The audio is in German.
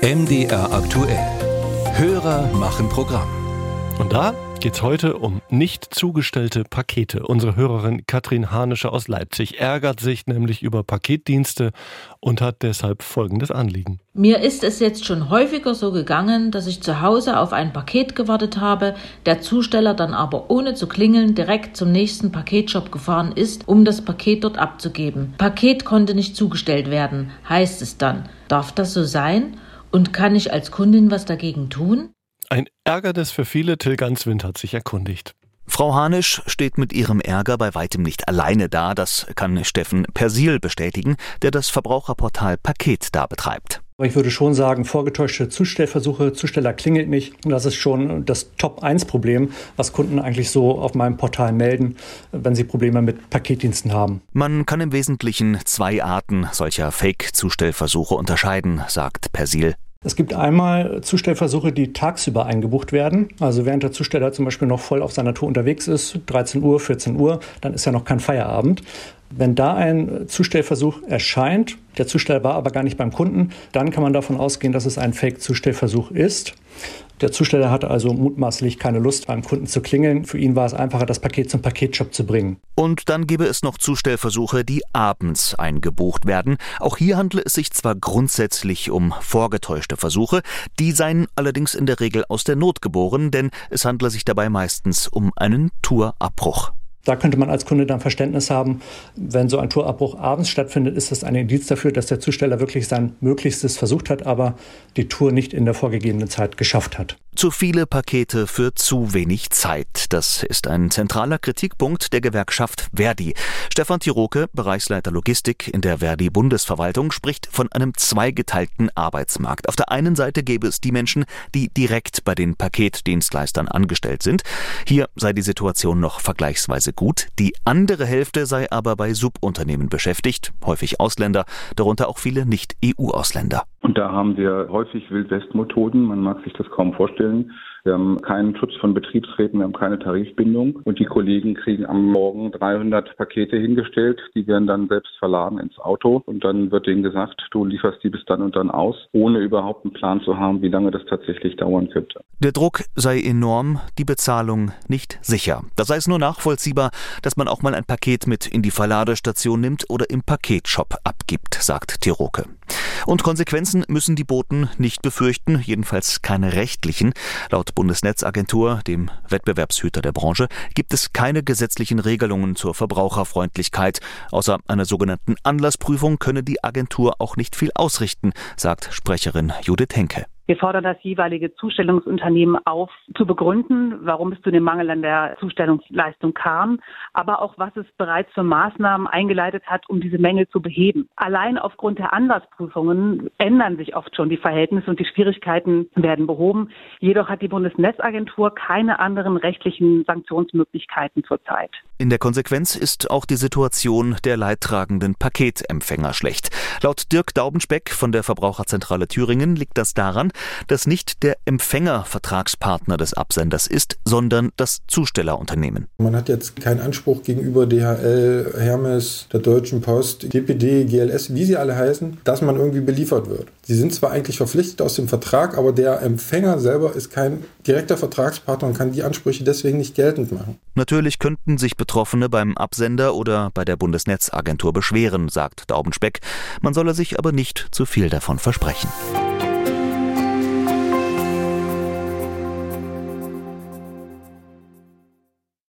MDR aktuell. Hörer machen Programm. Und da geht's heute um nicht zugestellte Pakete. Unsere Hörerin Katrin Hanische aus Leipzig ärgert sich nämlich über Paketdienste und hat deshalb folgendes Anliegen. Mir ist es jetzt schon häufiger so gegangen, dass ich zu Hause auf ein Paket gewartet habe, der Zusteller dann aber ohne zu klingeln direkt zum nächsten Paketshop gefahren ist, um das Paket dort abzugeben. Paket konnte nicht zugestellt werden, heißt es dann. Darf das so sein? Und kann ich als Kundin was dagegen tun? Ein Ärgernis für viele, Till Ganswind hat sich erkundigt. Frau Hanisch steht mit ihrem Ärger bei weitem nicht alleine da, das kann Steffen Persil bestätigen, der das Verbraucherportal Paket da betreibt. Ich würde schon sagen, vorgetäuschte Zustellversuche, Zusteller klingelt nicht. Das ist schon das Top-1-Problem, was Kunden eigentlich so auf meinem Portal melden, wenn sie Probleme mit Paketdiensten haben. Man kann im Wesentlichen zwei Arten solcher Fake-Zustellversuche unterscheiden, sagt Persil. Es gibt einmal Zustellversuche, die tagsüber eingebucht werden. Also während der Zusteller zum Beispiel noch voll auf seiner Tour unterwegs ist, 13 Uhr, 14 Uhr, dann ist ja noch kein Feierabend. Wenn da ein Zustellversuch erscheint, der Zusteller war aber gar nicht beim Kunden, dann kann man davon ausgehen, dass es ein Fake-Zustellversuch ist. Der Zusteller hatte also mutmaßlich keine Lust, beim Kunden zu klingeln. Für ihn war es einfacher, das Paket zum Paketshop zu bringen. Und dann gäbe es noch Zustellversuche, die abends eingebucht werden. Auch hier handle es sich zwar grundsätzlich um vorgetäuschte Versuche, die seien allerdings in der Regel aus der Not geboren, denn es handle sich dabei meistens um einen Tourabbruch. Da könnte man als Kunde dann Verständnis haben, wenn so ein Tourabbruch abends stattfindet, ist das ein Indiz dafür, dass der Zusteller wirklich sein Möglichstes versucht hat, aber die Tour nicht in der vorgegebenen Zeit geschafft hat. Zu viele Pakete für zu wenig Zeit. Das ist ein zentraler Kritikpunkt der Gewerkschaft Verdi. Stefan Tiroke, Bereichsleiter Logistik in der Verdi Bundesverwaltung, spricht von einem zweigeteilten Arbeitsmarkt. Auf der einen Seite gäbe es die Menschen, die direkt bei den Paketdienstleistern angestellt sind. Hier sei die Situation noch vergleichsweise gut. Die andere Hälfte sei aber bei Subunternehmen beschäftigt, häufig Ausländer, darunter auch viele Nicht-EU-Ausländer. Und da haben wir häufig Wildwest-Methoden. Man mag sich das kaum vorstellen. Regeln Wir haben keinen Schutz von Betriebsräten, wir haben keine Tarifbindung und die Kollegen kriegen am Morgen 300 Pakete hingestellt. Die werden dann selbst verladen ins Auto und dann wird denen gesagt, du lieferst die bis dann und dann aus, ohne überhaupt einen Plan zu haben, wie lange das tatsächlich dauern könnte. Der Druck sei enorm, die Bezahlung nicht sicher. Da sei es nur nachvollziehbar, dass man auch mal ein Paket mit in die Verladestation nimmt oder im Paketshop abgibt, sagt Tiroke. Und Konsequenzen müssen die Boten nicht befürchten, jedenfalls keine rechtlichen. Laut Bundesnetzagentur, dem Wettbewerbshüter der Branche, gibt es keine gesetzlichen Regelungen zur Verbraucherfreundlichkeit. Außer einer sogenannten Anlassprüfung könne die Agentur auch nicht viel ausrichten, sagt Sprecherin Judith Henke. Wir fordern das jeweilige Zustellungsunternehmen auf, zu begründen, warum es zu dem Mangel an der Zustellungsleistung kam, aber auch was es bereits für Maßnahmen eingeleitet hat, um diese Mängel zu beheben. Allein aufgrund der Anlassprüfungen ändern sich oft schon die Verhältnisse und die Schwierigkeiten werden behoben. Jedoch hat die Bundesnetzagentur keine anderen rechtlichen Sanktionsmöglichkeiten zurzeit. In der Konsequenz ist auch die Situation der leidtragenden Paketempfänger schlecht. Laut Dirk Daubenspeck von der Verbraucherzentrale Thüringen liegt das daran, dass nicht der Empfänger Vertragspartner des Absenders ist, sondern das Zustellerunternehmen. Man hat jetzt keinen Anspruch gegenüber DHL, Hermes, der Deutschen Post, DPD, GLS, wie sie alle heißen, dass man irgendwie beliefert wird. Sie sind zwar eigentlich verpflichtet aus dem Vertrag, aber der Empfänger selber ist kein direkter Vertragspartner und kann die Ansprüche deswegen nicht geltend machen. Natürlich könnten sich Betroffene beim Absender oder bei der Bundesnetzagentur beschweren, sagt Daubenspeck. Man solle sich aber nicht zu viel davon versprechen.